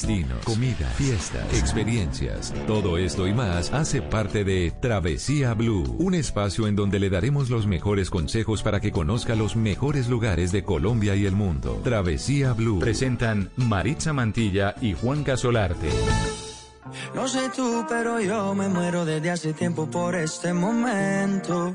Destinos, comida, fiestas, experiencias, todo esto y más hace parte de Travesía Blue, un espacio en donde le daremos los mejores consejos para que conozca los mejores lugares de Colombia y el mundo. Travesía Blue. Presentan Maritza Mantilla y Juan Casolarte. No sé tú, pero yo me muero desde hace tiempo por este momento.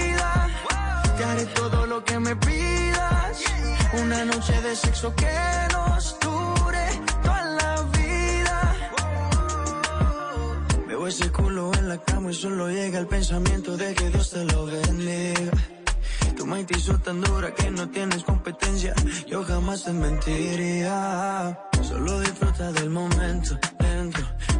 Ya haré todo lo que me pidas. Una noche de sexo que nos dure toda la vida. Veo ese culo en la cama y solo llega el pensamiento de que Dios te lo bendiga. Tu mente hizo tan dura que no tienes competencia. Yo jamás te mentiría. Solo disfruta del momento.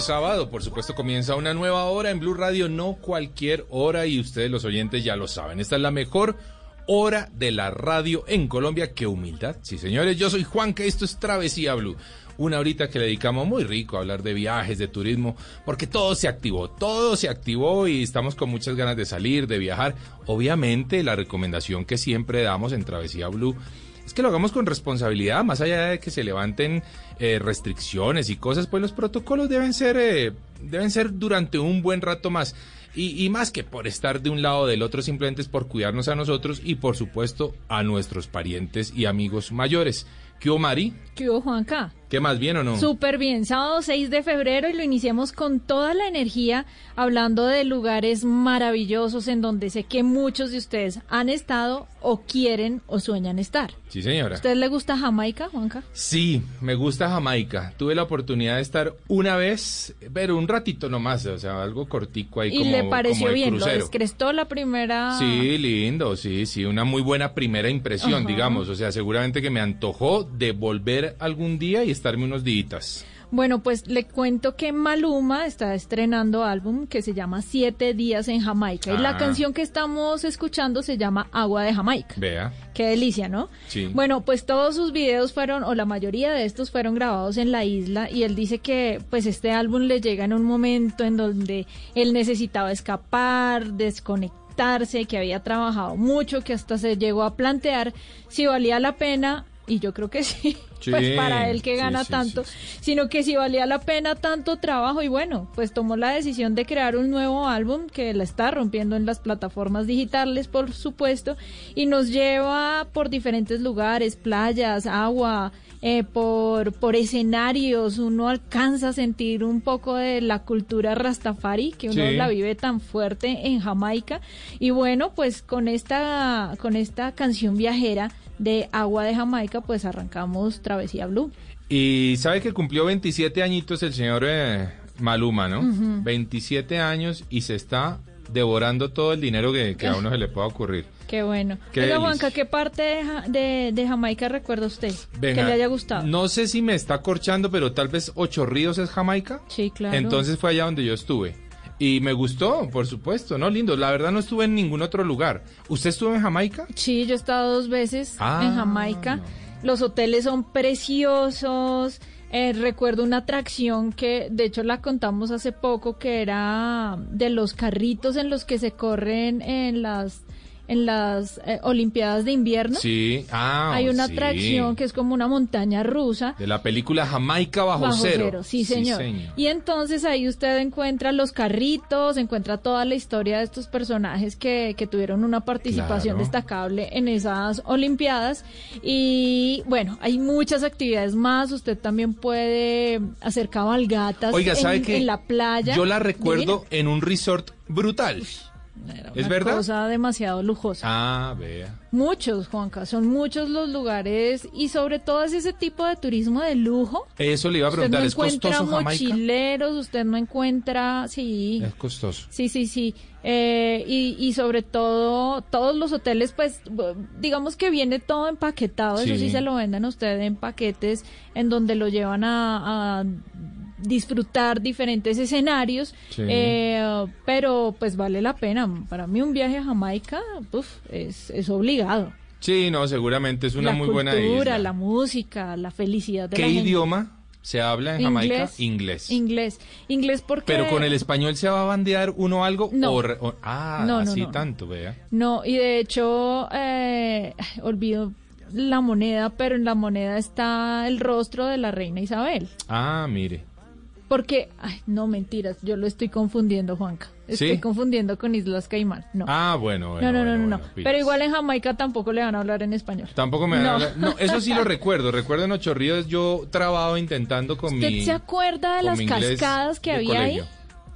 Sábado, por supuesto, comienza una nueva hora en Blue Radio, no cualquier hora y ustedes los oyentes ya lo saben. Esta es la mejor hora de la radio en Colombia. ¡Qué humildad! Sí, señores, yo soy Juan, que esto es Travesía Blue. Una horita que le dedicamos muy rico a hablar de viajes, de turismo, porque todo se activó, todo se activó y estamos con muchas ganas de salir, de viajar. Obviamente, la recomendación que siempre damos en Travesía Blue es que lo hagamos con responsabilidad, más allá de que se levanten eh, restricciones y cosas, pues los protocolos deben ser, eh, deben ser durante un buen rato más. Y, más que por estar de un lado o del otro, simplemente es por cuidarnos a nosotros y por supuesto a nuestros parientes y amigos mayores. ¿Qué hubo, Mari? ¿Qué hubo, Juanca? ¿Qué más bien o no? Súper bien, sábado 6 de febrero y lo iniciamos con toda la energía hablando de lugares maravillosos en donde sé que muchos de ustedes han estado o quieren o sueñan estar. Sí, señora. ¿A usted le gusta Jamaica, Juanca? Sí, me gusta Jamaica. Tuve la oportunidad de estar una vez, pero un ratito nomás, o sea, algo cortico ahí ¿Y como le pareció como bien? ¿Lo crucero. descrestó la primera? Sí, lindo, sí, sí, una muy buena primera impresión, Ajá. digamos. O sea, seguramente que me antojó de volver algún día y estarme unos días. Bueno, pues le cuento que Maluma está estrenando álbum que se llama Siete días en Jamaica. Y la Ah. canción que estamos escuchando se llama Agua de Jamaica. Vea. Qué delicia, ¿no? Sí. Bueno, pues todos sus videos fueron, o la mayoría de estos fueron grabados en la isla y él dice que pues este álbum le llega en un momento en donde él necesitaba escapar, desconectarse, que había trabajado mucho, que hasta se llegó a plantear si valía la pena, y yo creo que sí, Sí, pues para él que gana sí, tanto, sino que si valía la pena tanto trabajo y bueno, pues tomó la decisión de crear un nuevo álbum que la está rompiendo en las plataformas digitales, por supuesto, y nos lleva por diferentes lugares, playas, agua, eh, por, por escenarios, uno alcanza a sentir un poco de la cultura rastafari, que uno Sí. la vive tan fuerte en Jamaica, y bueno, pues con esta, con esta canción viajera de Agua de Jamaica, pues arrancamos Travesía Blue. Y sabe que cumplió 27 añitos el señor eh, Maluma, ¿no? 27 años y se está devorando todo el dinero que, que a uno se le pueda ocurrir. Qué bueno. Qué Oiga, delicia. Juanca, ¿qué parte de, de, de Jamaica recuerda usted Venga, que le haya gustado? No sé si me está corchando, pero tal vez Ocho Ríos es Jamaica. Sí, claro. Entonces fue allá donde yo estuve. Y me gustó, por supuesto, ¿no? Lindo. La verdad no estuve en ningún otro lugar. ¿Usted estuvo en Jamaica? Sí, yo he estado dos veces Ah, en Jamaica. Los hoteles son preciosos. Eh, recuerdo una atracción que, de hecho, la contamos hace poco, que era de los carritos en los que se corren en las en las eh, Olimpiadas de invierno. Sí. Ah, Hay una sí. atracción que es como una montaña rusa. De la película Jamaica bajo, Bajo cero. cero, sí señor. Y entonces ahí usted encuentra los carritos, encuentra toda la historia de estos personajes que, que tuvieron una participación Claro. destacable en esas Olimpiadas. Y bueno, hay muchas actividades más. Usted también puede hacer cabalgatas Oiga, ¿sabe en, qué? en la playa. Yo la recuerdo en un resort brutal. Era ¿Es una verdad? cosa demasiado lujosa. Ah, vea. Muchos, Juanca, son muchos los lugares y sobre todo es ese tipo de turismo de lujo. Eso le iba a Usted preguntar, no ¿es encuentra costoso Jamaica? mochileros, usted no encuentra, sí, Es costoso. sí, sí, sí, Eh, y, y sobre todo todos los hoteles, pues, digamos que viene todo empaquetado, eso Sí. sí se lo venden a usted en paquetes en donde lo llevan a, a disfrutar diferentes escenarios, Sí. eh, pero pues vale la pena. Para mí un viaje a Jamaica, uf, es, es obligado. Sí, no, seguramente es una la muy buena cultura, isla. la música, la felicidad de ¿Qué la gente. idioma se habla en Jamaica? Inglés. Inglés. Inglés. Inglés porque... Pero con el español se va a bandear uno algo No. o re- o- ah, No, no, así no. tanto, vea. No, y de hecho, eh, olvido la moneda, pero en la moneda está el rostro de la reina Isabel. Ah, mire. Porque, ay, no mentiras, yo lo estoy confundiendo, Juanca. Estoy ¿Sí? confundiendo con Islas Caimán. No. Ah, bueno, bueno. no, no, no, bueno, no, no. bueno, Pero igual en Jamaica tampoco le van a hablar en español. Tampoco me van a hablar- No, eso sí lo recuerdo. Recuerdo en Ocho Ríos yo trabado intentando con ¿Usted mi. se acuerda de las cascadas que había colegio. ahí?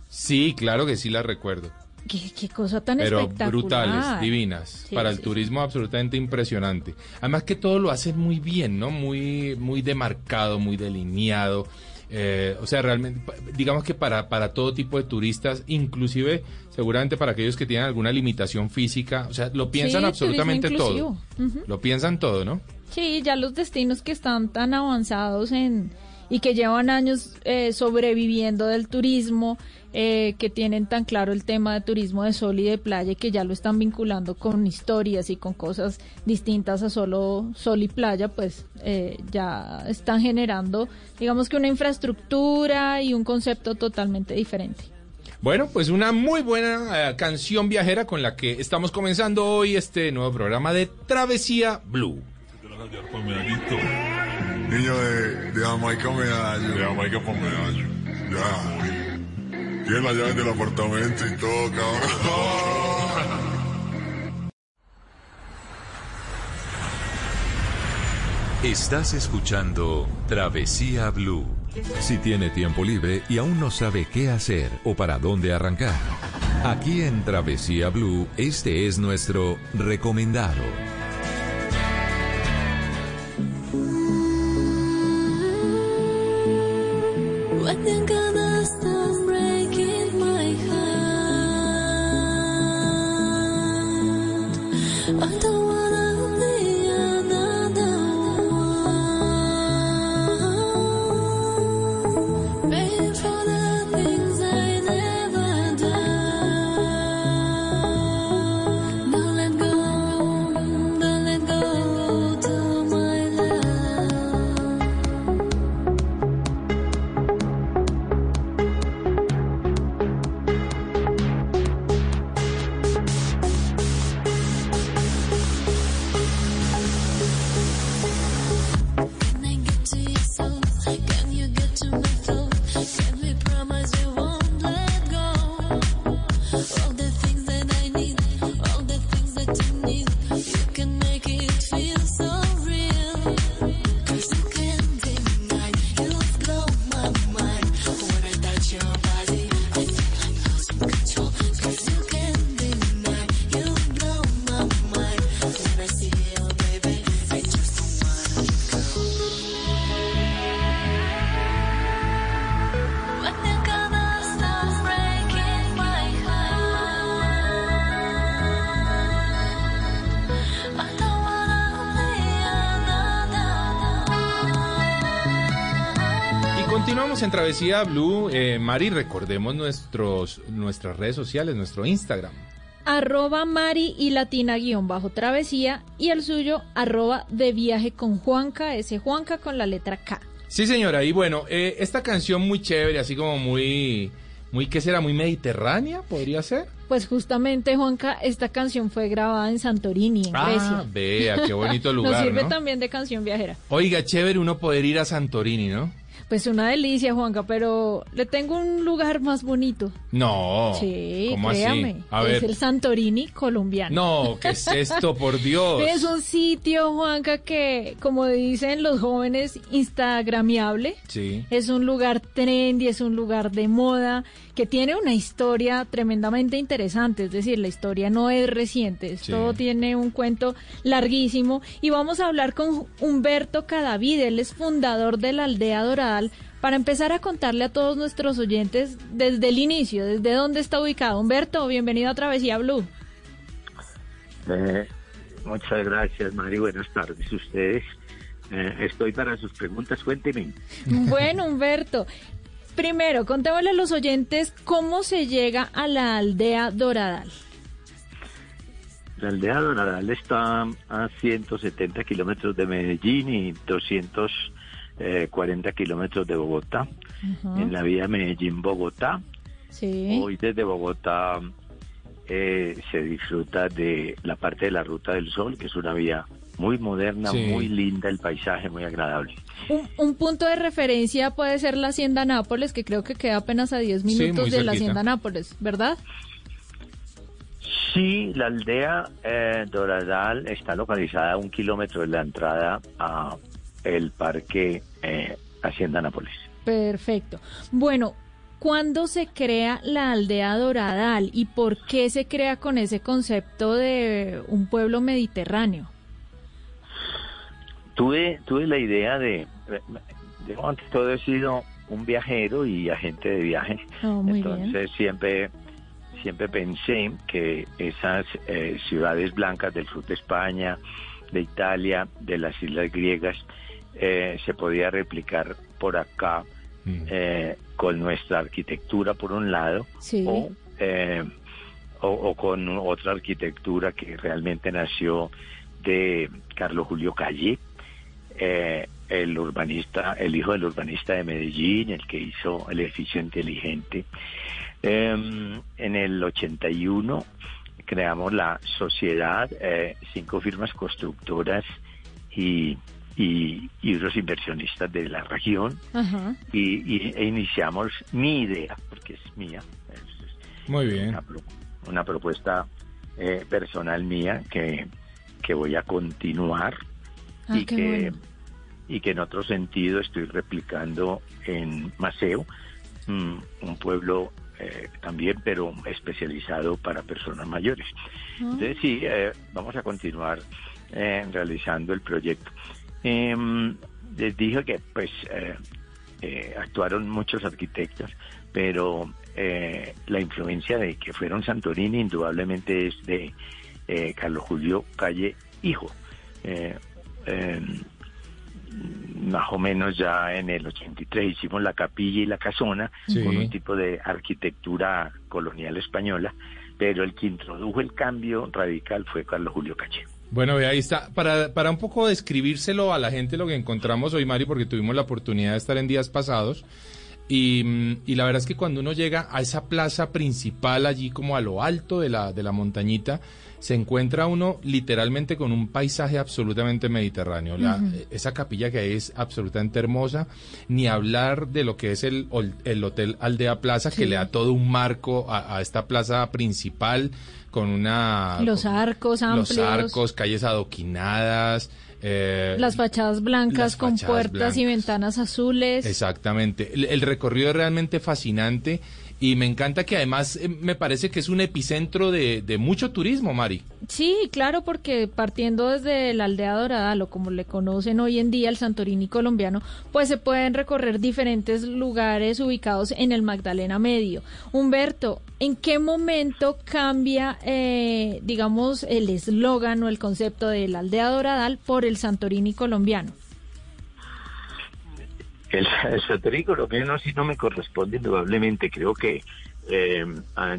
Sí, claro que sí las recuerdo. ¿Qué, qué cosa tan Pero espectacular. brutales, divinas. Sí, para sí, el turismo absolutamente impresionante. Además que todo lo hacen muy bien, ¿no? Muy, muy demarcado, muy delineado. Eh, o sea, realmente, digamos que para, para todo tipo de turistas, inclusive seguramente para aquellos que tienen alguna limitación física, o sea, lo piensan Sí, absolutamente todo. Lo piensan todo, ¿no? Sí, ya los destinos que están tan avanzados en y que llevan años eh, sobreviviendo del turismo, eh, que tienen tan claro el tema de turismo de sol y de playa y que ya lo están vinculando con historias y con cosas distintas a solo sol y playa, pues eh, ya están generando, digamos que una infraestructura y un concepto totalmente diferente. Bueno, pues una muy buena eh, canción viajera con la que estamos comenzando hoy este nuevo programa de Travesía Blue. Niño de, de Jamaica medallo. De Jamaica por medallo. Ya. Tiene la llave del apartamento y todo, cabrón. Estás escuchando Travesía Blue. Si tiene tiempo libre y aún no sabe qué hacer o para dónde arrancar, aquí en Travesía Blue este es nuestro recomendado. Travesía Blue. Eh, Mari, recordemos nuestros, nuestras redes sociales, nuestro Instagram. arroba Mari y Latina guion bajo travesía y el suyo arroba de viaje con Juanca, ese Juanca con la letra K. Sí, señora. Y bueno, eh, esta canción muy chévere, así como muy, muy, ¿qué será? Muy mediterránea, podría ser. Pues justamente, Juanca, esta canción fue grabada en Santorini, en Ah, Grecia. vea, qué bonito Nos lugar, sirve ¿no? también de canción viajera. Oiga, chévere uno poder ir a Santorini, ¿no? Pues una delicia, Juanca, pero le tengo un lugar más bonito. No. sí, ¿Cómo créame. así? A es ver. el Santorini colombiano. No, ¿qué es esto, por Dios? Es un sitio, Juanca, que, como dicen los jóvenes, instagramiable. Sí. Es un lugar trendy, es un lugar de moda, que tiene una historia tremendamente interesante. Es decir, la historia no es reciente, esto Sí. tiene un cuento larguísimo. Y vamos a hablar con Humberto Cadavid, él es fundador de la Aldea Doradal, para empezar a contarle a todos nuestros oyentes desde el inicio, desde dónde está ubicado. Humberto, bienvenido a Travesía Blue. Eh, muchas gracias, Mari. Buenas tardes a ustedes. Eh, estoy para sus preguntas. Cuénteme. Bueno, Humberto, primero, contémosle a los oyentes cómo se llega a la aldea Doradal. La aldea Doradal está a 170 kilómetros de Medellín y 240 kilómetros de Bogotá, en la vía Medellín-Bogotá. Sí. Hoy desde Bogotá eh, se disfruta de la parte de la Ruta del Sol, que es una vía muy moderna, Sí. muy linda, el paisaje muy agradable. Un, un punto de referencia puede ser la Hacienda Nápoles, que creo que queda apenas a 10 Sí, minutos de la. Hacienda Nápoles, ¿verdad? Sí, la aldea eh, Doradal está localizada a un kilómetro de la entrada a el parque eh, Hacienda Nápoles. Perfecto. Bueno, ¿cuándo se crea la aldea Doradal y por qué se crea con ese concepto de un pueblo mediterráneo? Tuve, tuve la idea de, de antes todo he sido un viajero y agente de viajes, Oh, entonces bien. siempre siempre pensé que esas eh, ciudades blancas del sur de España, de Italia, de las islas griegas, eh, se podía replicar por acá Mm. eh, con nuestra arquitectura por un lado Sí. o, eh, o, o con otra arquitectura que realmente nació de Carlos Julio Calle, eh, el urbanista, el hijo del urbanista de Medellín, el que hizo el edificio inteligente. Eh, en el 81 creamos la sociedad, eh, cinco firmas constructoras y, y, y unos inversionistas de la región y, y- e iniciamos mi idea, porque es mía, es Muy bien. una, pro- una propuesta eh, personal mía que, que voy a continuar Ah, y que bueno. y que en otro sentido estoy replicando en Maceo, mm, un pueblo eh, también, pero especializado para personas mayores. Ah. Entonces sí, eh, vamos a continuar eh, realizando el proyecto. Em, les dije que pues eh, eh, actuaron muchos arquitectos, pero eh, la influencia de que fueron Santorini indudablemente es de eh, Carlos Julio Calle Hijo. Eh, em, más o menos ya en el 83 hicimos la capilla y la casona Sí. con un tipo de arquitectura colonial española, pero el que introdujo el cambio radical fue Carlos Julio Calle. Bueno, ahí está. Para, para un poco describírselo a la gente lo que encontramos hoy, Mari, porque tuvimos la oportunidad de estar en días pasados. Y, mm, y la verdad es que cuando uno llega a esa plaza principal, allí como a lo alto de la, de la montañita, se encuentra uno literalmente con un paisaje absolutamente mediterráneo. La- Esa capilla que hay es absolutamente hermosa, ni hablar de lo que es el, el Hotel Aldea Plaza, que le da todo un marco a, a esta plaza principal con una... Los arcos amplios. los arcos, calles adoquinadas. eh, Las fachadas blancas las con fachadas puertas y ventanas azules. Exactamente. El, el recorrido es realmente fascinante y me encanta que además eh, me parece que es un epicentro de, mucho turismo, Mari. Sí, claro, porque partiendo desde la aldea dorada, o como le conocen hoy en día el Santorini colombiano, pues se pueden recorrer diferentes lugares ubicados en el Magdalena Medio. Humberto, ¿en qué momento cambia, eh, digamos, el eslogan o el concepto de la aldea doradal por el Santorini colombiano? El, el colombiano sí no me corresponde indudablemente. Creo que eh,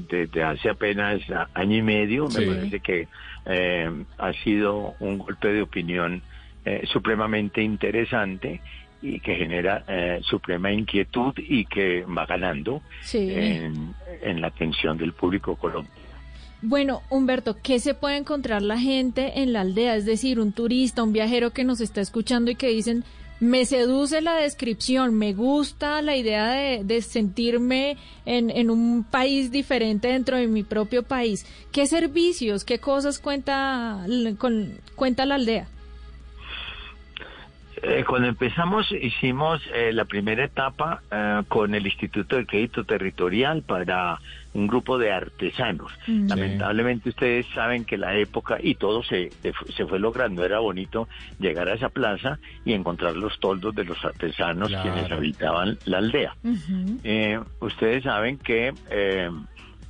desde hace apenas año y medio Sí. me parece que eh, ha sido un golpe de opinión eh, supremamente interesante y que genera eh, suprema inquietud y que va ganando Sí. en, en la atención del público colombiano. Bueno, Humberto, ¿qué se puede encontrar la gente en la aldea? Es decir, un turista, un viajero que nos está escuchando y que dicen, me seduce la descripción, me gusta la idea de, de sentirme en, en un país diferente dentro de mi propio país. ¿Qué servicios, qué cosas cuenta, con, cuenta la aldea? Eh, cuando empezamos hicimos eh, la primera etapa eh, con el Instituto de Crédito Territorial para un grupo de artesanos. Mm. Lamentablemente ustedes saben que la época y todo se, se fu- se fue logrando, era bonito llegar a esa plaza y encontrar los toldos de los artesanos Claro. quienes habitaban la aldea. Eh, ustedes saben que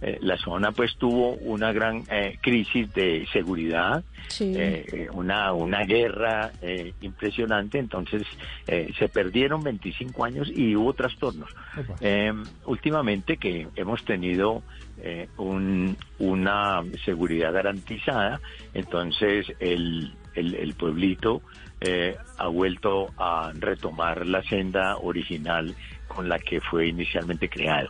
eh, la zona pues tuvo una gran eh, crisis de seguridad, Sí. eh, eh, una, una guerra eh, impresionante, entonces eh, se perdieron 25 años y hubo trastornos. Eh, últimamente que hemos tenido eh, un- una seguridad garantizada, entonces el, el, el pueblito eh, ha vuelto a retomar la senda original con la que fue inicialmente creado.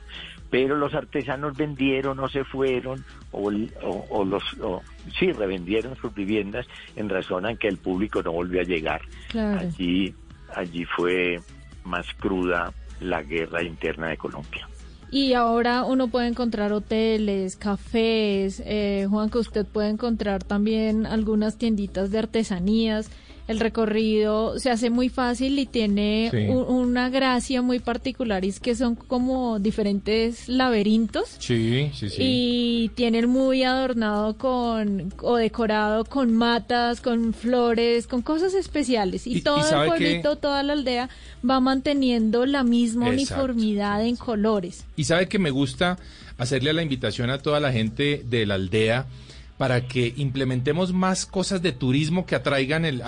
Pero los artesanos vendieron o se fueron o, o- o los o- sí revendieron sus viviendas en razón a que el público no volvió a llegar. Claro. Allí allí fue más cruda la guerra interna de Colombia. Y ahora uno puede encontrar hoteles, cafés, eh, Juan, que usted puede encontrar también algunas tienditas de artesanías. El recorrido se hace muy fácil y tiene Sí. u- una gracia muy particular y es que son como diferentes laberintos Sí, sí, sí. y tienen muy adornado con o decorado con matas, con flores, con cosas especiales y, Y- todo y el pueblito, toda la aldea va manteniendo la misma Exacto, uniformidad en colores. Y sabe que me gusta hacerle la invitación a toda la gente de la aldea para que implementemos más cosas de turismo que atraigan el, a-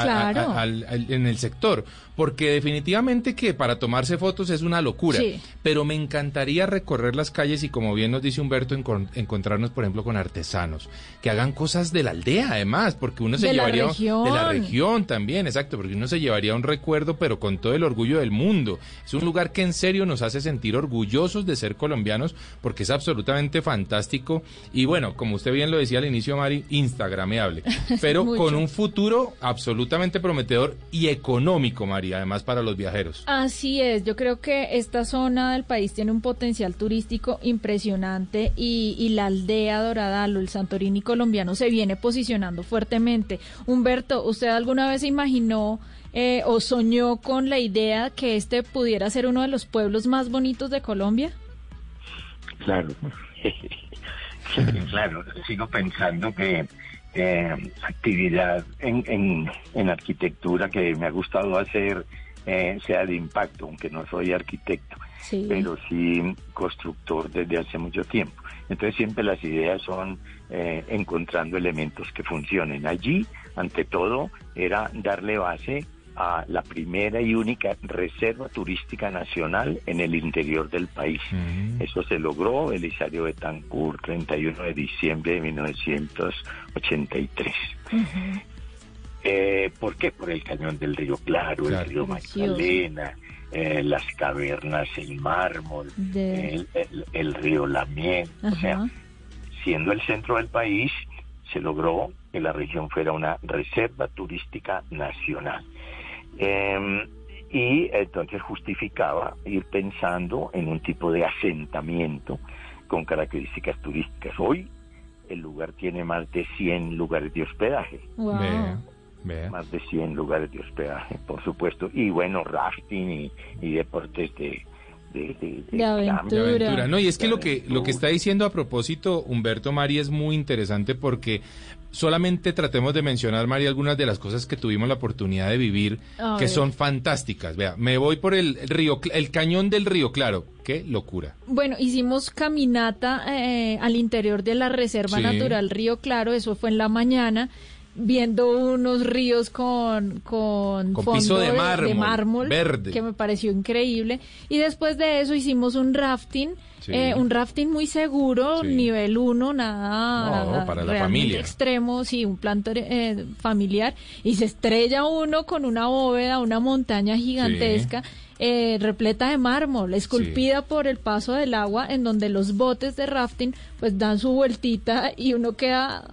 a- al- al- en el sector. Porque definitivamente que para tomarse fotos es una locura. Sí. Pero me encantaría recorrer las calles y como bien nos dice Humberto, encon- encontrarnos, por ejemplo, con artesanos. Que hagan cosas de la aldea, además, porque uno se De la llevaría... región. De la región también, exacto, porque uno se llevaría un recuerdo, pero con todo el orgullo del mundo. Es un lugar que en serio nos hace sentir orgullosos de ser colombianos, porque es absolutamente fantástico. Y bueno, como usted bien lo decía al inicio, Mari, instagrameable. Pero con un futuro absolutamente prometedor y económico, Mari, además para los viajeros. Así es, yo creo que esta zona del país tiene un potencial turístico impresionante y, y la aldea Doradalo, el Santorini colombiano, se viene posicionando fuertemente. Humberto, ¿usted alguna vez se imaginó eh, o soñó con la idea que este pudiera ser uno de los pueblos más bonitos de Colombia? Claro. claro, sigo pensando que eh, actividad en, en, en arquitectura que me ha gustado hacer eh, sea de impacto, aunque no soy arquitecto, Sí. pero sí constructor desde hace mucho tiempo. Entonces siempre las ideas son eh, encontrando elementos que funcionen. Allí, ante todo, era darle base a la primera y única reserva turística nacional en el interior del país. Mm. Eso se logró, Elisario Betancourt, 31 de diciembre de 1983. Eh, ¿Por qué? Por el cañón del río Claro, Claro. el río. Magdalena, eh, las cavernas en mármol, De- el, el- el río Lamien. O sea, siendo el centro del país, se logró que la región fuera una reserva turística nacional. Eh, y entonces justificaba ir pensando en un tipo de asentamiento con características turísticas. Hoy el lugar tiene más de 100 lugares de hospedaje, Wow. Más de 100 lugares de hospedaje, por supuesto, y bueno, rafting y, y deportes de... De, de- de De aventura. de aventura. No, y es que lo que lo que está diciendo a propósito Humberto Mari es muy interesante porque solamente tratemos de mencionar Mari algunas de las cosas que tuvimos la oportunidad de vivir que son fantásticas. Vea, me voy por el río el cañón del río Claro, qué locura. Bueno, hicimos caminata eh, al interior de la Reserva Sí. Natural Río Claro, eso fue en la mañana. viendo unos ríos con, con, Con fondo piso de mármol, mármol, verde. que me pareció increíble. Y después de eso hicimos un rafting, Sí. eh, un rafting muy seguro, Sí. nivel 1, nada, No, nada para la familia. extremo, sí, un plan eh, familiar. Y se estrella uno con una bóveda, una montaña gigantesca. eh, repleta de mármol, esculpida por el paso del agua, en donde los botes de rafting pues dan su vueltita y uno queda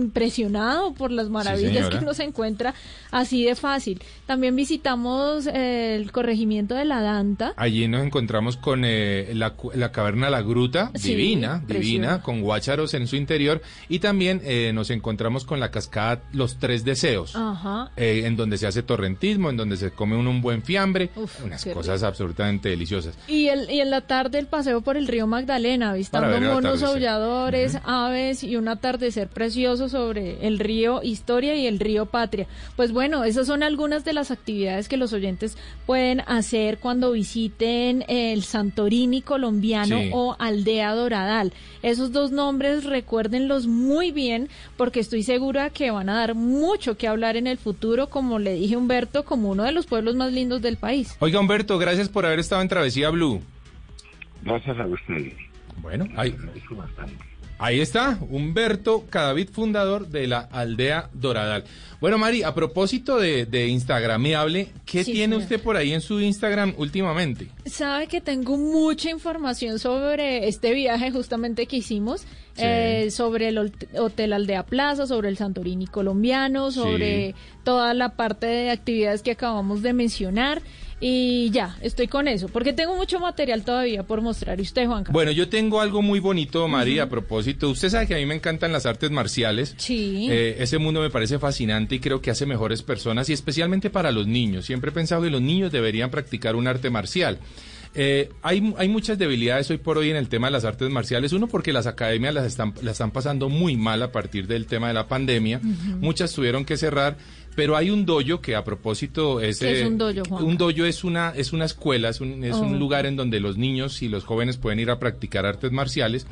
impresionado por las maravillas que uno se encuentra así de fácil. También visitamos eh, el corregimiento de la Danta. Allí nos encontramos con eh, la, la caverna La Gruta, Sí, divina, divina, con guácharos en su interior. Y también eh, nos encontramos con la cascada Los Tres Deseos. Ajá. eh, en donde se hace torrentismo, en donde se come un buen fiambre, Uf, unas cosas absolutamente deliciosas. Y, el, y en la tarde el paseo por el río Magdalena, avistando monos aulladores, aves y un atardecer precioso sobre el río Historia y el río Patria. Pues bueno, esas son algunas de las actividades que los oyentes pueden hacer cuando visiten el Santorini colombiano Sí. O Aldea Doradal. Esos dos nombres recuérdenlos muy bien porque estoy segura que van a dar mucho que hablar en el futuro, como le dije a Humberto, como uno de los pueblos más lindos del país. Oiga, Humberto, gracias por haber estado en Travesía Blue. Gracias a ustedes. Bueno, ahí. Ahí está, Humberto Cadavid, fundador de la Aldea Doradal. Bueno, Mari, a propósito de, de Instagrameable, ¿qué Sí, tiene señor. usted por ahí en su Instagram últimamente? Sabe que tengo mucha información sobre este viaje justamente que hicimos, Sí. eh, sobre el hot- Hotel Aldea Plaza, sobre el Santorini colombiano, sobre toda la parte de actividades que acabamos de mencionar. Y ya, estoy con eso, porque tengo mucho material todavía por mostrar. ¿Y usted, Juanca? Bueno, yo tengo algo muy bonito, Mari, a propósito. Usted sabe que a mí me encantan las artes marciales. Sí. Eh, ese mundo me parece fascinante y creo que hace mejores personas y especialmente para los niños. Siempre he pensado que los niños deberían practicar un arte marcial. Eh, hay, hay muchas debilidades hoy por hoy en el tema de las artes marciales. Uno, porque las academias las están, las están pasando muy mal a partir del tema de la pandemia. Muchas tuvieron que cerrar. Pero hay un dojo que a propósito es... ¿Qué es eh, un dojo, un dojo es una, es una escuela, es un, es un Oh. lugar en donde los niños y los jóvenes pueden ir a practicar artes marciales.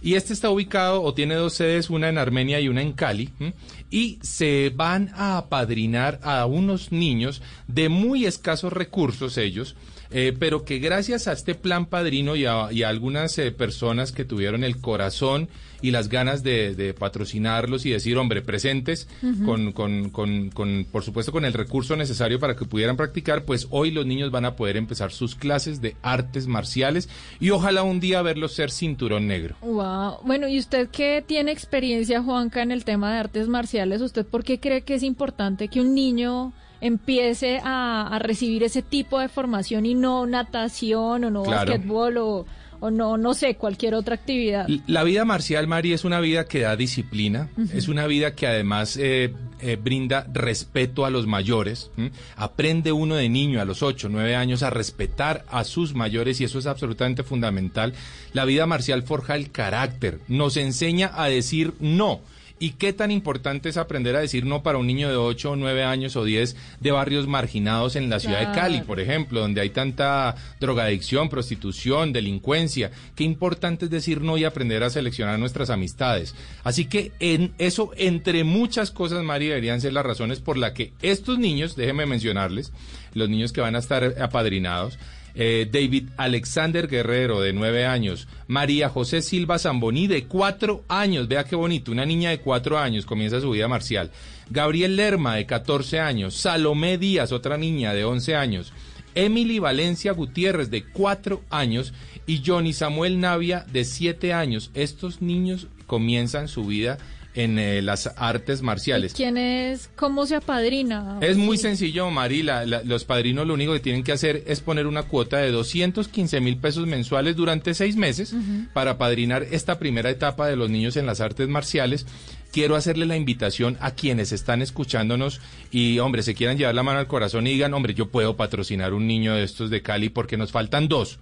Y este está ubicado o tiene dos sedes, una en Armenia y una en Cali. ¿m? Y se van a apadrinar a unos niños de muy escasos recursos ellos, eh, pero que gracias a este plan padrino y a, y a algunas eh, personas que tuvieron el corazón y las ganas de, de patrocinarlos y decir, hombre, presentes, con, con, con, con, por supuesto, con el recurso necesario para que pudieran practicar, pues hoy los niños van a poder empezar sus clases de artes marciales y ojalá un día verlos ser cinturón negro. Wow. Bueno, ¿y usted qué tiene experiencia, Juanca, en el tema de artes marciales? ¿Usted por qué cree que es importante que un niño empiece a, a recibir ese tipo de formación y no natación o no Claro. basquetbol o, o no, no sé, cualquier otra actividad? La vida marcial, Mari, es una vida que da disciplina, es una vida que además eh, eh, brinda respeto a los mayores. ¿m? Aprende uno de niño a los 8, 9 años a respetar a sus mayores y eso es absolutamente fundamental. La vida marcial forja el carácter, nos enseña a decir no. ¿Y qué tan importante es aprender a decir no para un niño de 8 o 9 años o 10 de barrios marginados en la ciudad de Cali, por ejemplo, donde hay tanta drogadicción, prostitución, delincuencia? Qué importante es decir no y aprender a seleccionar nuestras amistades. Así que en eso, entre muchas cosas, Mari, deberían ser las razones por las que estos niños, déjenme mencionarles, los niños que van a estar apadrinados, eh, David Alexander Guerrero, de nueve años. María José Silva Zamboní, de cuatro años. Vea qué bonito, una niña de cuatro años comienza su vida marcial. Gabriel Lerma, de 14 años. Salomé Díaz, otra niña de 11 años. Emily Valencia Gutiérrez, de cuatro años. Y Johnny Samuel Navia, de siete años. Estos niños comienzan su vida en eh, las artes marciales. ¿Quién es? ¿Cómo se apadrina? Es muy Sí. sencillo, Mari. la- la- los padrinos lo único que tienen que hacer es poner una cuota de 215 mil pesos mensuales durante seis meses para padrinar esta primera etapa de los niños en las artes marciales. Quiero hacerle la invitación a quienes están escuchándonos y, hombre, se quieran llevar la mano al corazón y digan, hombre, yo puedo patrocinar un niño de estos de Cali porque nos faltan dos.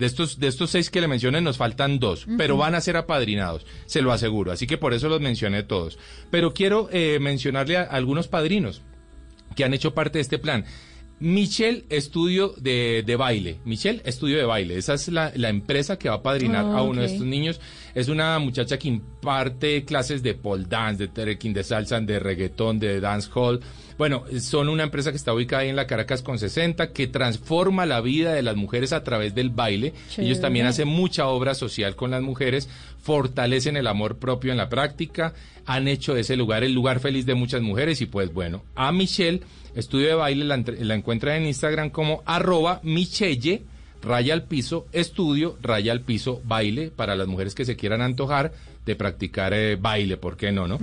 De estos, de estos seis que le mencioné nos faltan dos, pero van a ser apadrinados, se lo aseguro. Así que por eso los mencioné todos. Pero quiero eh, mencionarle a algunos padrinos que han hecho parte de este plan. Michelle Estudio de, de Baile. Michelle Estudio de Baile. Esa es la, la empresa que va a padrinar Ah, a uno de estos niños. Es una muchacha que imparte clases de pole dance, de trekking, de salsa, de reggaetón, de dance hall. Bueno, son una empresa que está ubicada ahí en la Caracas con 60, que transforma la vida de las mujeres a través del baile. Chévere. Ellos también hacen mucha obra social con las mujeres, fortalecen el amor propio en la práctica, han hecho de ese lugar el lugar feliz de muchas mujeres y pues bueno, a Michelle, estudio de baile, la, la encuentran en Instagram como arroba michelle, raya al piso, estudio, raya al piso, baile, para las mujeres que se quieran antojar de practicar eh, baile, ¿por qué no, no?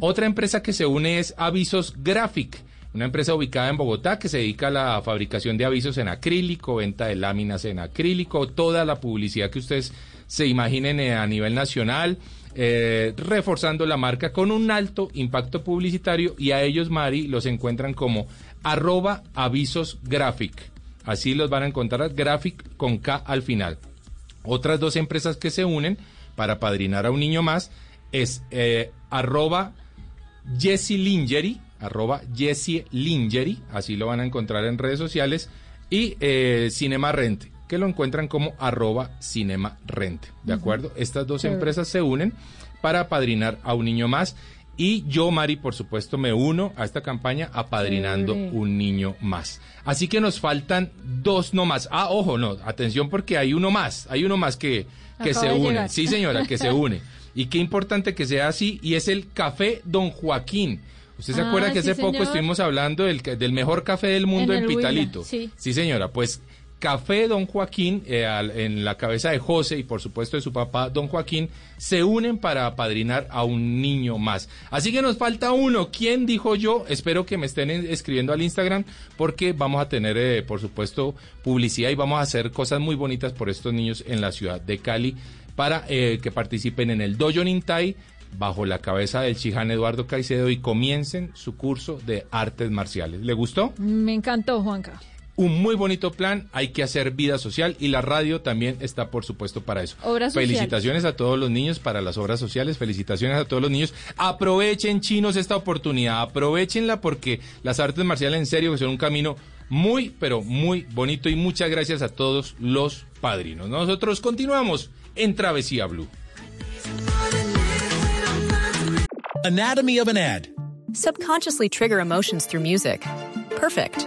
Otra empresa que se une es Avisos Graphic, una empresa ubicada en Bogotá que se dedica a la fabricación de avisos en acrílico, venta de láminas en acrílico, toda la publicidad que ustedes se imaginen eh, a nivel nacional, eh, reforzando la marca con un alto impacto publicitario y a ellos, Mari, los encuentran como arroba avisos graphic. Así los van a encontrar, graphic con K al final. Otras dos empresas que se unen para padrinar a un niño más es eh, arroba Lingerie, arroba Jessie Lingerie, así lo van a encontrar en redes sociales, y eh, Cinema Rente, que lo encuentran como arroba Cinema Rente, ¿de acuerdo? Estas dos empresas se unen para padrinar a un niño más. Y yo, Mari, por supuesto, me uno a esta campaña apadrinando un niño más. Así que nos faltan dos no más. Ah, ojo, no, atención porque hay uno más, hay uno más que, que Acaba se une. Sí, señora, que se une. Y qué importante que sea así, y es el Café Don Joaquín. ¿Usted se Ah, acuerda que sí, hace poco estuvimos hablando del, del mejor café del mundo En en, Pitalito? sí. señora, pues Café Don Joaquín, eh, en la cabeza de José y por supuesto de su papá Don Joaquín, se unen para apadrinar a un niño más. Así que nos falta uno. ¿Quién dijo yo? Espero que me estén en- escribiendo al Instagram porque vamos a tener, eh, por supuesto, publicidad y vamos a hacer cosas muy bonitas por estos niños en la ciudad de Cali para eh, que participen en el Dojo Nintai bajo la cabeza del Chiján Eduardo Caicedo y comiencen su curso de artes marciales. ¿Le gustó? Me encantó, Juanca. Un muy bonito plan, hay que hacer vida social y la radio también está por supuesto para eso. Obras sociales. Felicitaciones a todos los niños para las obras sociales, felicitaciones a todos los niños. Aprovechen chinos esta oportunidad, aprovechenla porque las artes marciales en serio que son un camino muy pero muy bonito y muchas gracias a todos los padrinos. Nosotros continuamos en Travesía Blue. Anatomy of an ad. Subconsciously trigger emotions through music. Perfect.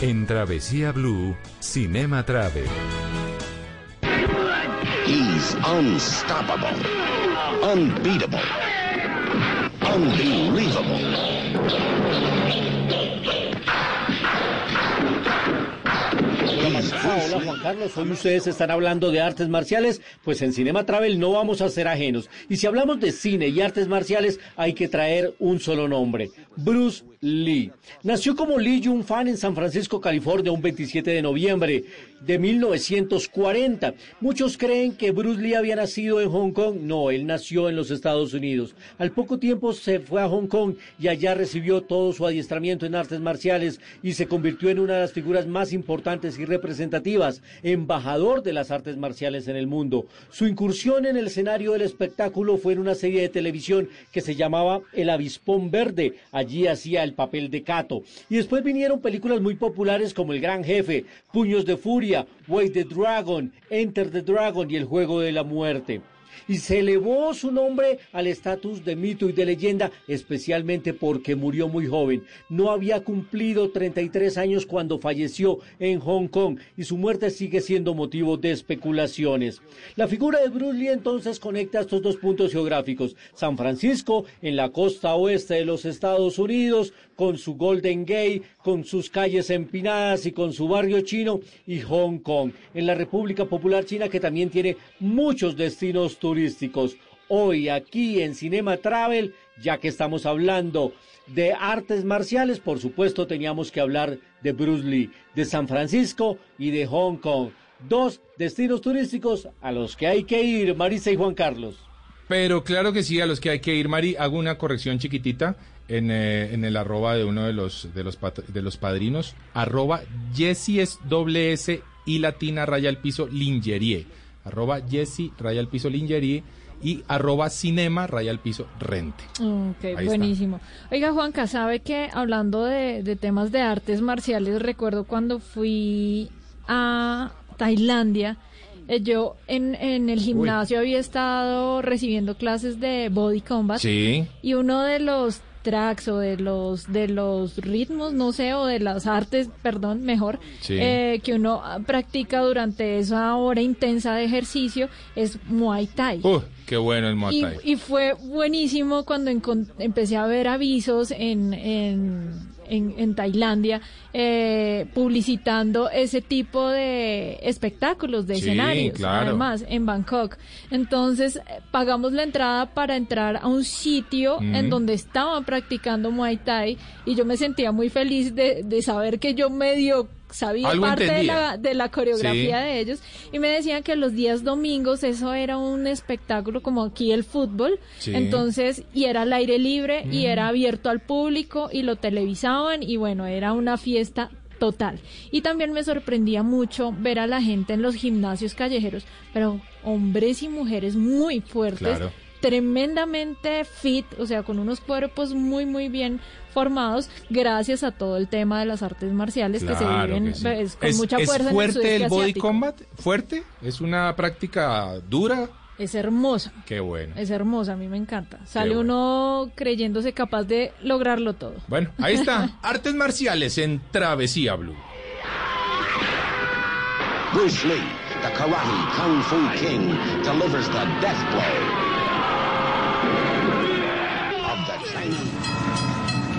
En Travesía Blue, Cinema Travel. He's unstoppable, unbeatable, unbelievable. Hola Juan Carlos, hoy ustedes están hablando de artes marciales, pues en Cinema Travel no vamos a ser ajenos. Y si hablamos de cine y artes marciales, hay que traer un solo nombre, Bruce Lee. Nació como Lee Jung Fan en San Francisco, California, un 27 de noviembre de 1940. Muchos creen que Bruce Lee había nacido en Hong Kong. No, él nació en los Estados Unidos. Al poco tiempo se fue a Hong Kong y allá recibió todo su adiestramiento en artes marciales y se convirtió en una de las figuras más importantes y representativas, embajador de las artes marciales en el mundo. Su incursión en el escenario del espectáculo fue en una serie de televisión que se llamaba El Avispón Verde. Allí hacía el papel de Cato. Y después vinieron películas muy populares como El Gran Jefe, Puños de Furia, Way the Dragon, Enter the Dragon y El Juego de la Muerte y se elevó su nombre al estatus de mito y de leyenda, especialmente porque murió muy joven. No había cumplido 33 años cuando falleció en Hong Kong y su muerte sigue siendo motivo de especulaciones. La figura de Bruce Lee entonces conecta estos dos puntos geográficos, San Francisco en la costa oeste de los Estados Unidos, con su Golden Gate, con sus calles empinadas y con su barrio chino, y Hong Kong, en la República Popular China que también tiene muchos destinos turísticos. hoy aquí en Cinema Travel, ya que estamos hablando de artes marciales, por supuesto teníamos que hablar de Bruce Lee, de San Francisco y de Hong Kong. Dos destinos turísticos a los que hay que ir, Marisa y Juan Carlos. Pero claro que sí, a los que hay que ir, Mari, hago una corrección chiquitita en, eh, en el arroba de uno de los, de los, pat- de los padrinos, arroba Jessy es doble S y latina raya al piso lingerie, arroba Jessy raya al piso lingerie y arroba cinema raya al piso rente. Ok, Ahí está. buenísimo. Oiga, Juanca, ¿sabe que hablando de, de temas de artes marciales, recuerdo cuando fui a Tailandia, eh, yo en, en el gimnasio había estado recibiendo clases de body combat Sí. y uno de los tracks o de los de los ritmos, no sé, o de las artes, perdón, mejor, Sí. eh, que uno ah, practica durante esa hora intensa de ejercicio es Muay Thai. Uh, qué bueno el Muay Thai. y fue buenísimo cuando empecé a ver avisos en, en, en, en Tailandia eh, publicitando ese tipo de espectáculos, de Sí, escenarios, claro. además, en Bangkok. Entonces, pagamos la entrada para entrar a un sitio en donde estaban practicando Muay Thai y yo me sentía muy feliz de, de saber que yo medio sabía parte de la, de la coreografía Sí. de ellos y me decían que los días domingos eso era un espectáculo como aquí el fútbol Sí. entonces y era al aire libre y Mm. era abierto al público y lo televisaban y bueno era una fiesta total y también me sorprendía mucho ver a la gente en los gimnasios callejeros pero hombres y mujeres muy fuertes Claro. Tremendamente fit, o sea, con unos cuerpos muy, muy bien formados, gracias a todo el tema de las artes marciales que se viven que sí. pues, con ¿Es, mucha es fuerza en el fuerte el body asiático. combat? ¿Fuerte? ¿Es una práctica dura? Es hermosa, Qué bueno. es hermosa, a mí me encanta. Sale bueno. uno creyéndose capaz de lograrlo todo. Bueno, ahí está. Artes marciales en Travesía Blue. Bruce Lee, the karate kung fu king, delivers the death blow of the Chinese.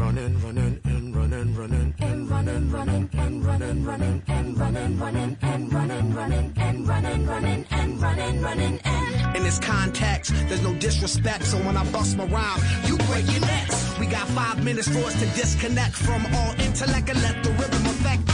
Running, running, and running, running, and running, running, and running, running, and running, running, and running, running, and running, running, and running, running, and. In this context, there's no disrespect, so when I bust my rhyme, you break your necks. We got five minutes for us to disconnect from all intellect and let the rhythm affect.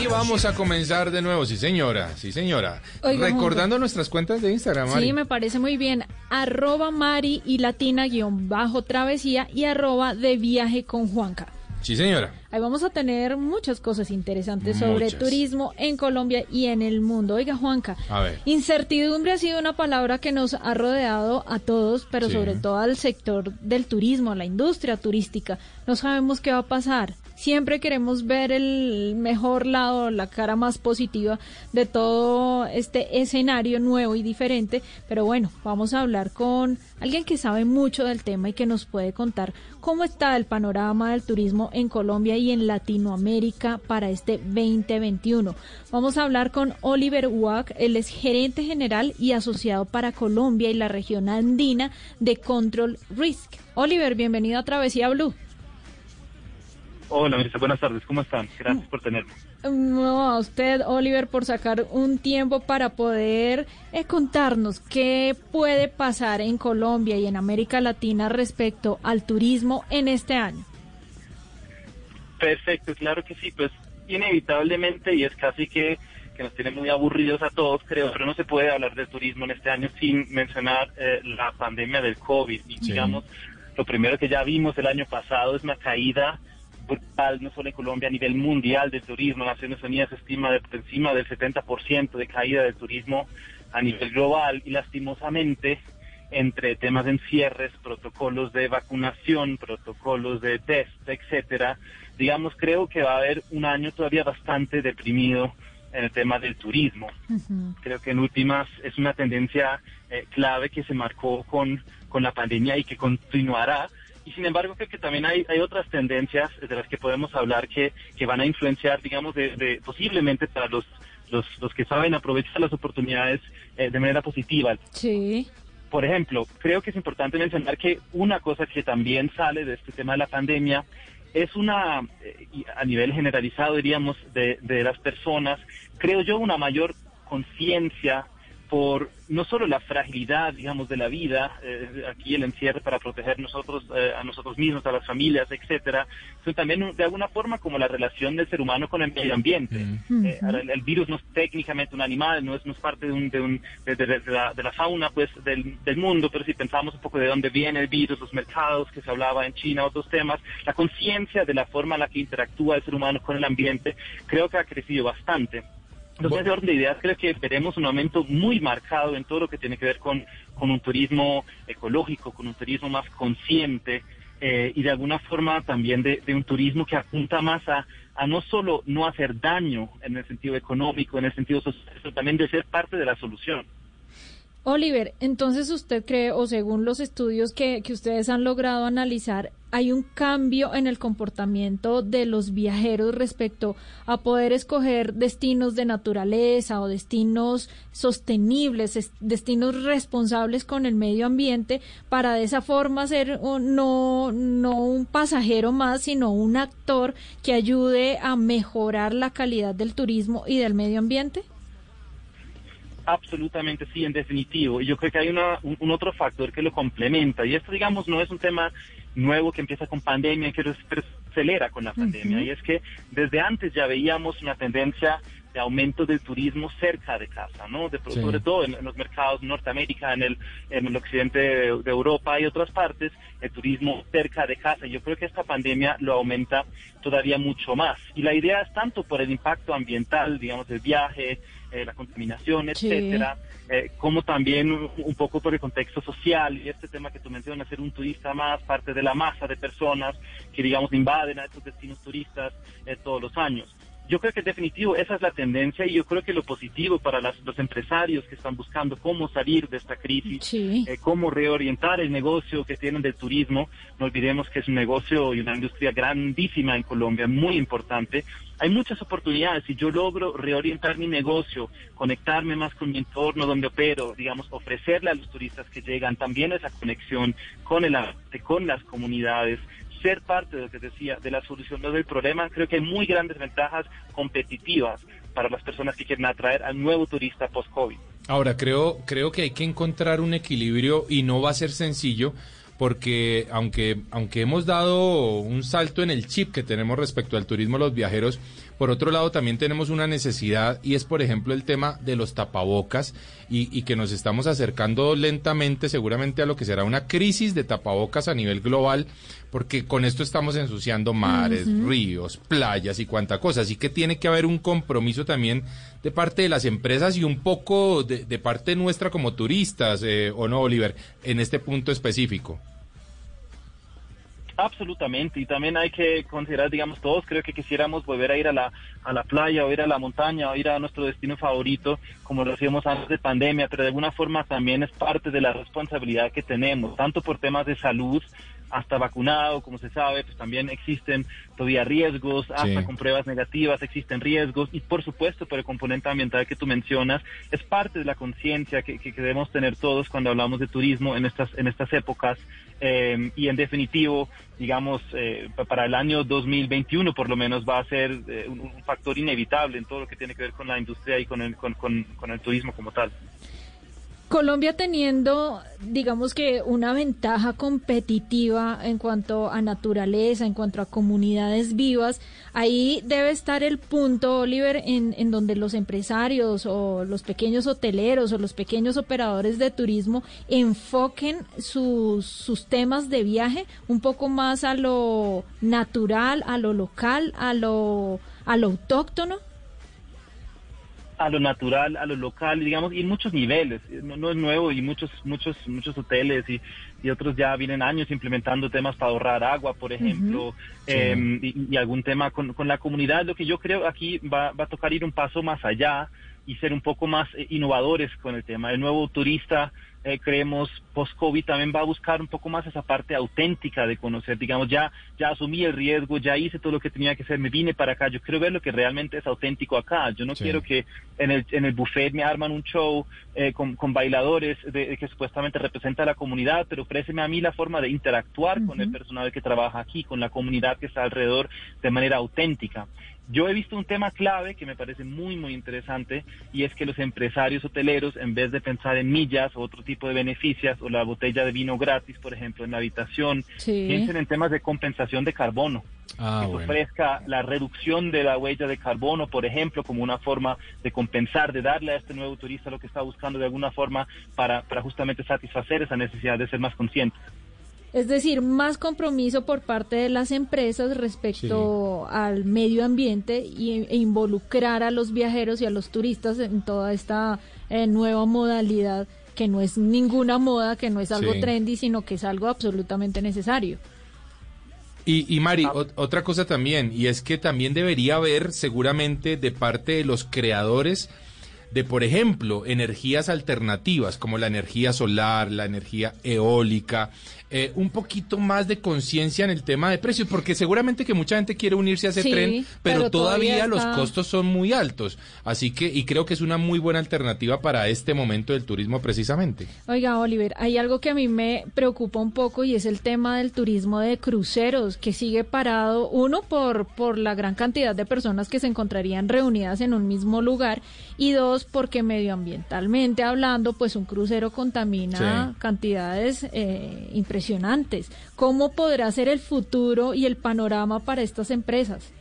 Y vamos a comenzar de nuevo, sí señora, sí señora. Oiga, Recordando nuestras cuentas de Instagram, Mari. Sí, me parece muy bien. Arroba Mari y Latina guion bajo travesía y arroba de viaje con Juanca. Sí señora. Ahí vamos a tener muchas cosas interesantes sobre turismo en Colombia y en el mundo. Oiga, Juanca, A ver. incertidumbre ha sido una palabra que nos ha rodeado a todos, pero Sí. sobre todo al sector del turismo, a la industria turística. No sabemos qué va a pasar. Siempre queremos ver el mejor lado, la cara más positiva de todo este escenario nuevo y diferente. Pero bueno, vamos a hablar con alguien que sabe mucho del tema y que nos puede contar cómo está el panorama del turismo en Colombia y en Latinoamérica para este 2021. Vamos a hablar con Oliver Wack, él es gerente general y asociado para Colombia y la región andina de Control Risk. Oliver, bienvenido a Travesía Blue. Hola, Marisa, buenas tardes, ¿cómo están? Gracias por tenerme. No, a usted, Oliver, por sacar un tiempo para poder eh, contarnos qué puede pasar en Colombia y en América Latina respecto al turismo en este año. Perfecto, claro que sí, pues inevitablemente y es casi que, que nos tiene muy aburridos a todos, creo, pero no se puede hablar de turismo en este año sin mencionar eh, la pandemia del COVID. Y Sí. digamos, lo primero que ya vimos el año pasado es una caída brutal, no solo en Colombia, a nivel mundial del turismo. Naciones Unidas estima de por encima del 70% de caída del turismo a nivel global y lastimosamente entre temas de encierres, protocolos de vacunación, protocolos de test, etcétera, digamos, creo que va a haber un año todavía bastante deprimido en el tema del turismo. Creo que en últimas es una tendencia eh, clave que se marcó con, con la pandemia y que continuará. Y sin embargo, creo que también hay, hay otras tendencias de las que podemos hablar que, que van a influenciar, digamos, de, de- posiblemente para los, los, los que saben aprovechar las oportunidades eh, de manera positiva. Sí. Por ejemplo, creo que es importante mencionar que una cosa que también sale de este tema de la pandemia es una, eh, a nivel generalizado diríamos, de, de las personas, creo yo, una mayor conciencia por no solo la fragilidad, digamos, de la vida, eh, aquí el encierre para proteger nosotros, eh, a nosotros mismos, a las familias, etcétera, sino también de alguna forma como la relación del ser humano con el medio ambiente. Eh, ahora, el, el virus no es técnicamente un animal, no es, no es parte de, un, de, un- de- de- de la, de la fauna pues del, del mundo, pero si pensamos un poco de dónde viene el virus, los mercados que se hablaba en China, otros temas, la conciencia de la forma en la que interactúa el ser humano con el ambiente, creo que ha crecido bastante. Entonces, de orden de ideas, creo que veremos un aumento muy marcado en todo lo que tiene que ver con, con un turismo ecológico, con un turismo más consciente eh, y de alguna forma también de, de un turismo que apunta más a, a no solo no hacer daño en el sentido económico, en el sentido social, sino también de ser parte de la solución. Oliver, entonces usted cree, o según los estudios que, que ustedes han logrado analizar, hay un cambio en el comportamiento de los viajeros respecto a poder escoger destinos de naturaleza o destinos sostenibles, es- destinos responsables con el medio ambiente, para de esa forma ser no, no un pasajero más, sino un actor que ayude a mejorar la calidad del turismo y del medio ambiente? Absolutamente sí, en definitivo. Y yo creo que hay una, un, un otro factor que lo complementa. Y esto, digamos, no es un tema nuevo que empieza con pandemia, que se acelera con la pandemia. Y es que desde antes ya veíamos una tendencia de aumento del turismo cerca de casa, ¿no? De, Sí. Sobre todo en, en los mercados de Norteamérica, en el, en el occidente de, de Europa y otras partes, el turismo cerca de casa. Y yo creo que esta pandemia lo aumenta todavía mucho más. Y la idea es tanto por el impacto ambiental, digamos, del viaje, eh, la contaminación, Sí. etcétera, eh, como también un, un poco por el contexto social y este tema que tú mencionas, ser un turista más, parte de la masa de personas que, digamos, invaden a estos destinos turistas eh, todos los años. Yo creo que en definitivo esa es la tendencia y yo creo que lo positivo para las- los empresarios que están buscando cómo salir de esta crisis, eh, cómo reorientar el negocio que tienen del turismo, no olvidemos que es un negocio y una industria grandísima en Colombia, muy importante. Hay muchas oportunidades. Si yo logro reorientar mi negocio, conectarme más con mi entorno donde opero, digamos, ofrecerle a los turistas que llegan también esa conexión con el arte, con las comunidades, ser parte de lo que decía, de la solución, del problema, creo que hay muy grandes ventajas competitivas para las personas que quieren atraer al nuevo turista post-COVID. Ahora, creo, creo que hay que encontrar un equilibrio y no va a ser sencillo porque aunque, aunque hemos dado un salto en el chip que tenemos respecto al turismo los viajeros, por otro lado también tenemos una necesidad y es, por ejemplo, el tema de los tapabocas y, y que nos estamos acercando lentamente seguramente a lo que será una crisis de tapabocas a nivel global porque con esto estamos ensuciando mares, ríos, playas y cuanta cosa. Así que tiene que haber un compromiso también de parte de las empresas y un poco de, de parte nuestra como turistas, eh, ¿o no, Oliver? En este punto específico. Absolutamente, y también hay que considerar, digamos, todos creo que quisiéramos volver a ir a la, a la playa o ir a la montaña o ir a nuestro destino favorito, como lo hacíamos antes de pandemia, pero de alguna forma también es parte de la responsabilidad que tenemos, tanto por temas de salud, hasta vacunado, como se sabe, pues también existen todavía riesgos, hasta Sí. con pruebas negativas existen riesgos, y por supuesto por el componente ambiental que tú mencionas, es parte de la conciencia que, que- debemos tener todos cuando hablamos de turismo en estas, en estas épocas, eh, y en definitivo, digamos, eh, pa- para el año 2021 por lo menos va a ser eh, un, un factor inevitable en todo lo que tiene que ver con la industria y con el, con, con- con el turismo como tal. Colombia teniendo, digamos que una ventaja competitiva en cuanto a naturaleza, en cuanto a comunidades vivas, ahí debe estar el punto, Oliver, en, en donde los empresarios o los pequeños hoteleros o los pequeños operadores de turismo enfoquen sus, sus temas de viaje un poco más a lo natural, a lo local, a lo, a lo autóctono a lo natural, a lo local, digamos, y en muchos niveles. No, no es nuevo y muchos, muchos, muchos hoteles y, y, otros ya vienen años implementando temas para ahorrar agua, por ejemplo, eh, y, y, algún tema con, con, la comunidad. Lo que yo creo aquí va, va, a tocar ir un paso más allá y ser un poco más eh, innovadores con el tema. El nuevo turista eh, creemos post-COVID también va a buscar un poco más esa parte auténtica de conocer, digamos, ya, ya asumí el riesgo, ya hice todo lo que tenía que hacer, me vine para acá, yo quiero ver lo que realmente es auténtico acá, yo no sí. quiero que en el, en el buffet me arman un show eh, con, con, bailadores de, que supuestamente representa a la comunidad, pero ofréceme a mí la forma de interactuar uh -huh. con el personal que trabaja aquí, con la comunidad que está alrededor de manera auténtica. Yo he visto un tema clave que me parece muy, muy interesante y es que los empresarios hoteleros, en vez de pensar en millas o otro tipo de beneficios o la botella de vino gratis, por ejemplo, en la habitación, sí. piensen en temas de compensación de carbono. Ah, que bueno. ofrezca la reducción de la huella de carbono, por ejemplo, como una forma de compensar, de darle a este nuevo turista lo que está buscando de alguna forma para, para justamente satisfacer esa necesidad de ser más consciente. Es decir, más compromiso por parte de las empresas respecto sí. al medio ambiente y, e involucrar a los viajeros y a los turistas en toda esta eh, nueva modalidad que no es ninguna moda, que no es algo sí. trendy, sino que es algo absolutamente necesario. Y, y Mari, ah. otra cosa también, y es que también debería haber seguramente de parte de los creadores de, por ejemplo, energías alternativas como la energía solar, la energía eólica, eh, un poquito más de conciencia en el tema de precios, porque seguramente que mucha gente quiere unirse a ese sí, tren, pero, pero todavía, todavía los costos son muy altos. Así que, y creo que es una muy buena alternativa para este momento del turismo precisamente. Oiga, Oliver, hay algo que a mí me preocupa un poco y es el tema del turismo de cruceros, que sigue parado, uno, por, por la gran cantidad de personas que se encontrarían reunidas en un mismo lugar, y dos, porque medioambientalmente hablando, pues un crucero contamina sí. cantidades eh, impresionantes impresionantes. ¿Cómo podrá ser el futuro y el panorama para estas empresas?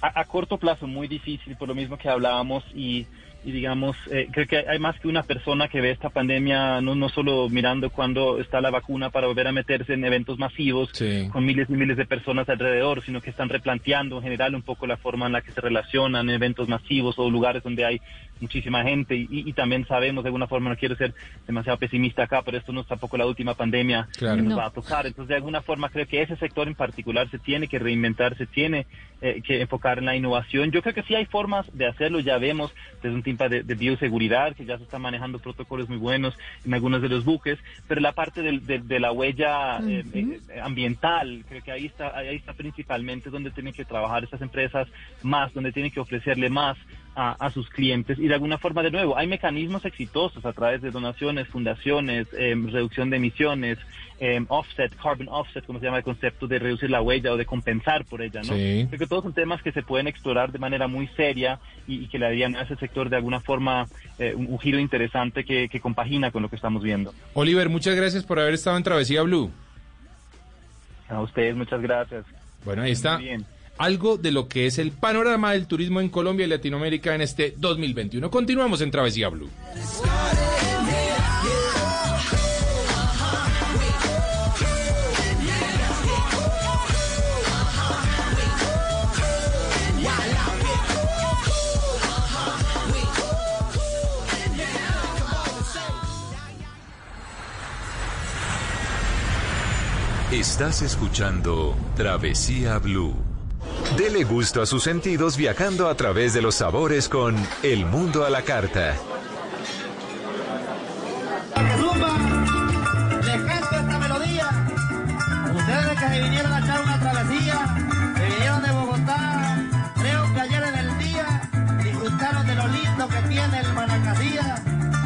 A, a corto plazo muy difícil, por lo mismo que hablábamos y y digamos, eh, creo que hay más que una persona que ve esta pandemia, no, no solo mirando cuando está la vacuna para volver a meterse en eventos masivos sí. con miles y miles de personas alrededor, sino que están replanteando en general un poco la forma en la que se relacionan eventos masivos o lugares donde hay muchísima gente y, y también sabemos de alguna forma, no quiero ser demasiado pesimista acá, pero esto no es tampoco la última pandemia claro. que nos no. va a tocar. Entonces, de alguna forma creo que ese sector en particular se tiene que reinventar, se tiene eh, que enfocar en la innovación. Yo creo que sí hay formas de hacerlo, ya vemos desde un tipo de, de bioseguridad, que ya se están manejando protocolos muy buenos en algunos de los buques, pero la parte de, de, de la huella uh -huh. eh, eh, ambiental, creo que ahí está, ahí está principalmente donde tienen que trabajar estas empresas más, donde tienen que ofrecerle más a, a, sus clientes y de alguna forma de nuevo hay mecanismos exitosos a través de donaciones, fundaciones, eh, reducción de emisiones, eh, offset, carbon offset, como se llama el concepto de reducir la huella o de compensar por ella, ¿no? Sí. Creo que todos son temas que se pueden explorar de manera muy seria y, y que le darían a ese sector de alguna forma eh, un, un, giro interesante que, que compagina con lo que estamos viendo. Oliver, muchas gracias por haber estado en Travesía Blue. A ustedes, muchas gracias. Bueno, ahí está. Muy bien algo de lo que es el panorama del turismo en Colombia y Latinoamérica en este 2021. Continuamos en Travesía Blue. Estás escuchando Travesía Blue. Dele gusto a sus sentidos viajando a través de los sabores con El Mundo a la Carta. Les canto esta melodía. Ustedes que se vinieron a echar una travesía, se vinieron de Bogotá, creo que ayer en el día disfrutaron de lo lindo que tiene el Manacasía.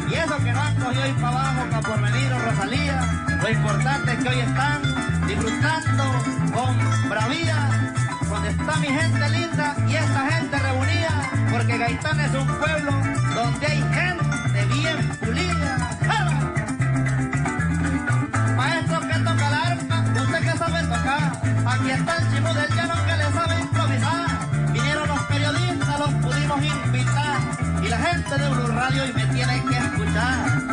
Y eso que no han cogido para abajo, para por venir o Rosalía. Lo importante es que hoy están disfrutando con bravía donde está mi gente linda y esta gente reunida, porque Gaitán es un pueblo donde hay gente bien pulida. ¡Ja! Maestro que toca el arpa, usted que sabe tocar. Aquí está el chivo del llano que le sabe improvisar. Vinieron los periodistas, los pudimos invitar. Y la gente de Blue Radio y me tiene que escuchar.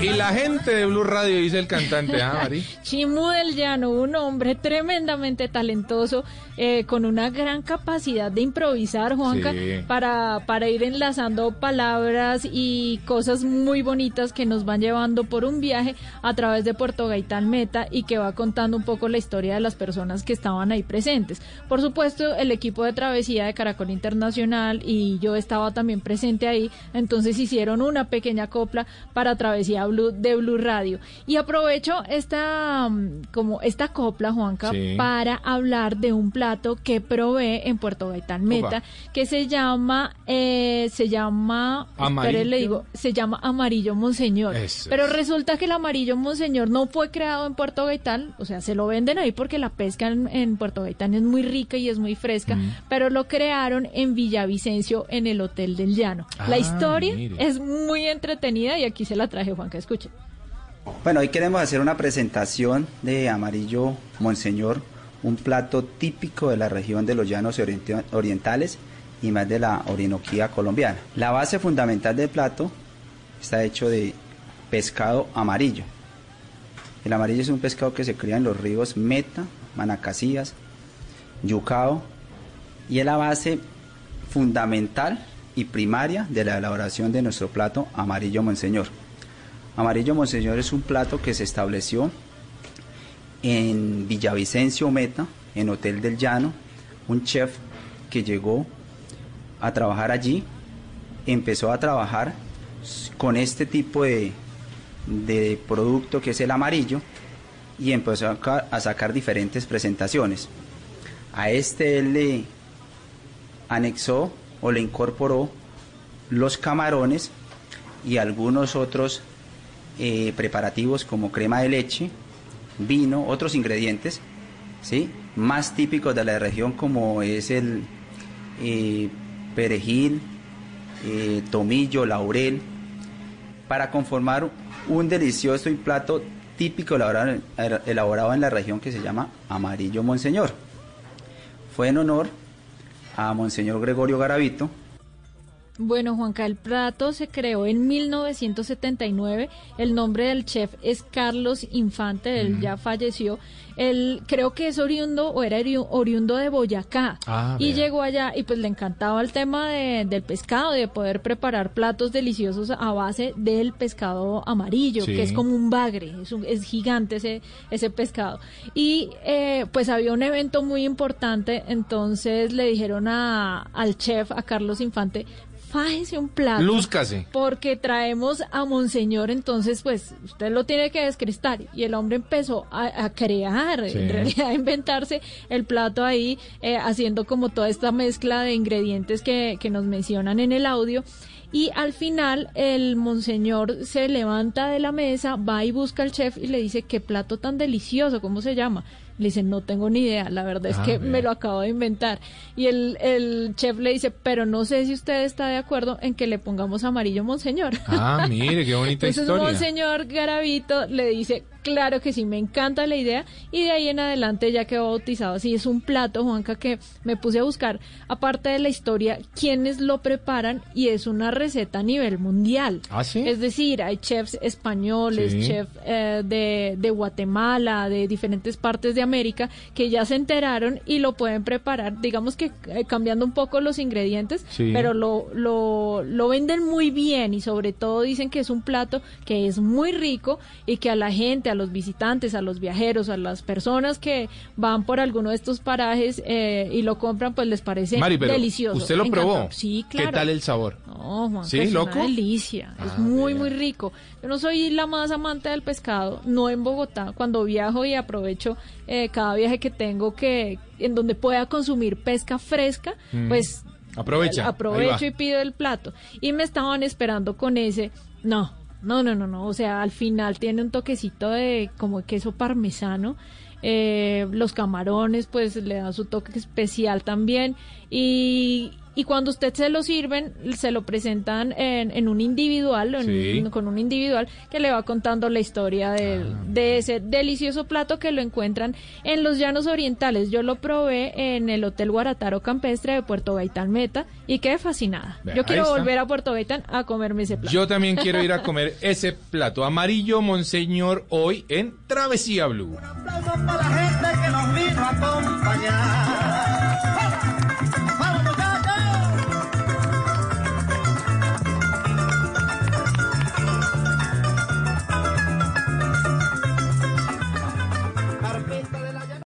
Y la gente de Blue Radio dice el cantante, ¿ah, Mari? Chimú del Llano, un hombre tremendamente talentoso, eh, con una gran capacidad de improvisar, Juanca, Sí. para, para ir enlazando palabras y cosas muy bonitas que nos van llevando por un viaje a través de Puerto Gaitán Meta y que va contando un poco la historia de las personas que estaban ahí presentes. Por supuesto, el equipo de travesía de Caracol Internacional y yo estaba también presente ahí, entonces hicieron una pequeña copla para Travesía Blue de Blue Radio. Y aprovecho esta mm, como esta copla, Juanca, Sí. para hablar de un plato que probé en Puerto Gaitán Meta, Opa. que se llama, eh, se llama, espere, Amarillo. le digo, se llama Amarillo Monseñor. Eso Pero es. resulta que el Amarillo Monseñor no fue creado en Puerto Gaitán, o sea, se lo venden ahí porque la pesca en, en Puerto Gaitán es muy rica y es muy fresca, Mm. pero lo crearon en Villavicencio, en el Hotel del Llano. la Ah, historia mire. es muy entretenida y aquí se la traje, Juan, que escuche. Bueno, hoy queremos hacer una presentación de Amarillo Monseñor, un plato típico de la región de los llanos orientales y más de la Orinoquía colombiana. La base fundamental del plato está hecho de pescado amarillo. El amarillo es un pescado que se cría en los ríos Meta, Manacasías, Yucao y es la base fundamental y primaria de la elaboración de nuestro plato amarillo Monseñor. Amarillo Monseñor es un plato que se estableció en Villavicencio Meta, en Hotel del Llano, un chef que llegó a trabajar allí, empezó a trabajar con este tipo de, de producto que es el amarillo y empezó a, a sacar diferentes presentaciones. A este él le anexó o le incorporó los camarones y algunos otros eh, preparativos como crema de leche, vino, otros ingredientes, ¿sí? más típicos de la región como es el eh, perejil, eh, tomillo, laurel, para conformar un delicioso y plato típico elaborado, elaborado en la región que se llama Amarillo Monseñor. Fue en honor a Monseñor Gregorio Garavito, Bueno, Juanca, el plato se creó en 1979. El nombre del chef es Carlos Infante, él ya falleció. Él creo que es oriundo o era ori- oriundo de Boyacá. Ah, y llegó allá y pues le encantaba el tema de- del pescado, de poder preparar platos deliciosos a base del pescado amarillo, Sí. que es como un bagre, es, un- es gigante ese, ese pescado. Y eh, pues había un evento muy importante, entonces le dijeron a, al chef, a Carlos Infante, fájese un plato. Lúzcase. Porque traemos a Monseñor, entonces pues usted lo tiene que descristar. Y el hombre empezó a, a crear, Sí. en realidad a inventarse el plato ahí, eh, haciendo como toda esta mezcla de ingredientes que, que nos mencionan en el audio. Y al final el monseñor se levanta de la mesa, va y busca al chef y le dice, qué plato tan delicioso, ¿cómo se llama? Le dice, no tengo ni idea, la verdad es Ah, que vea. me lo acabo de inventar. Y el, el chef le dice, pero no sé si usted está de acuerdo en que le pongamos amarillo monseñor. Ah, mire, qué bonita Entonces historia. Monseñor Garavito le dice, claro que sí, me encanta la idea y de ahí en adelante ya quedó bautizado así. Es un plato, Juanca, que me puse a buscar, aparte de la historia, quiénes lo preparan y es una receta a nivel mundial. ¿Ah, sí? Es decir, hay chefs españoles, Sí. chefs eh, de, de Guatemala, de diferentes partes de América, que ya se enteraron y lo pueden preparar, digamos que eh, cambiando un poco los ingredientes, Sí. pero lo, lo, lo venden muy bien y sobre todo dicen que es un plato que es muy rico y que a la gente, a los visitantes, a los viajeros, a las personas que van por alguno de estos parajes eh, y lo compran, pues les parece Mari, pero delicioso. ¿usted lo probó? Sí, claro. ¿Qué tal el sabor? No, ¿Sí, es loco? una delicia. es Ah, muy, muy rico. Yo no soy la más amante del pescado, no en Bogotá. Cuando viajo y aprovecho eh, cada viaje que tengo que en donde pueda consumir pesca fresca, Mm. pues Aprovecha, aprovecho y pido el plato. Y me estaban esperando con ese. No, no, no, no, no. O sea, al final tiene un toquecito de como queso parmesano. Eh, los camarones, pues le dan su toque especial también. Y, y cuando usted se lo sirven, se lo presentan en, en un individual, en- Sí. con un individual que le va contando la historia Ah, de ese delicioso plato que lo encuentran en los llanos orientales. Yo lo probé en el Hotel Guarataro Campestre de Puerto Gaitán Meta y quedé fascinada. Vea, Yo quiero está. volver a Puerto Gaitán a comerme ese plato. Yo también quiero ir a comer ese plato amarillo, Monseñor, hoy en Travesía Blue. Aplausos para la gente que nos vino a acompañar.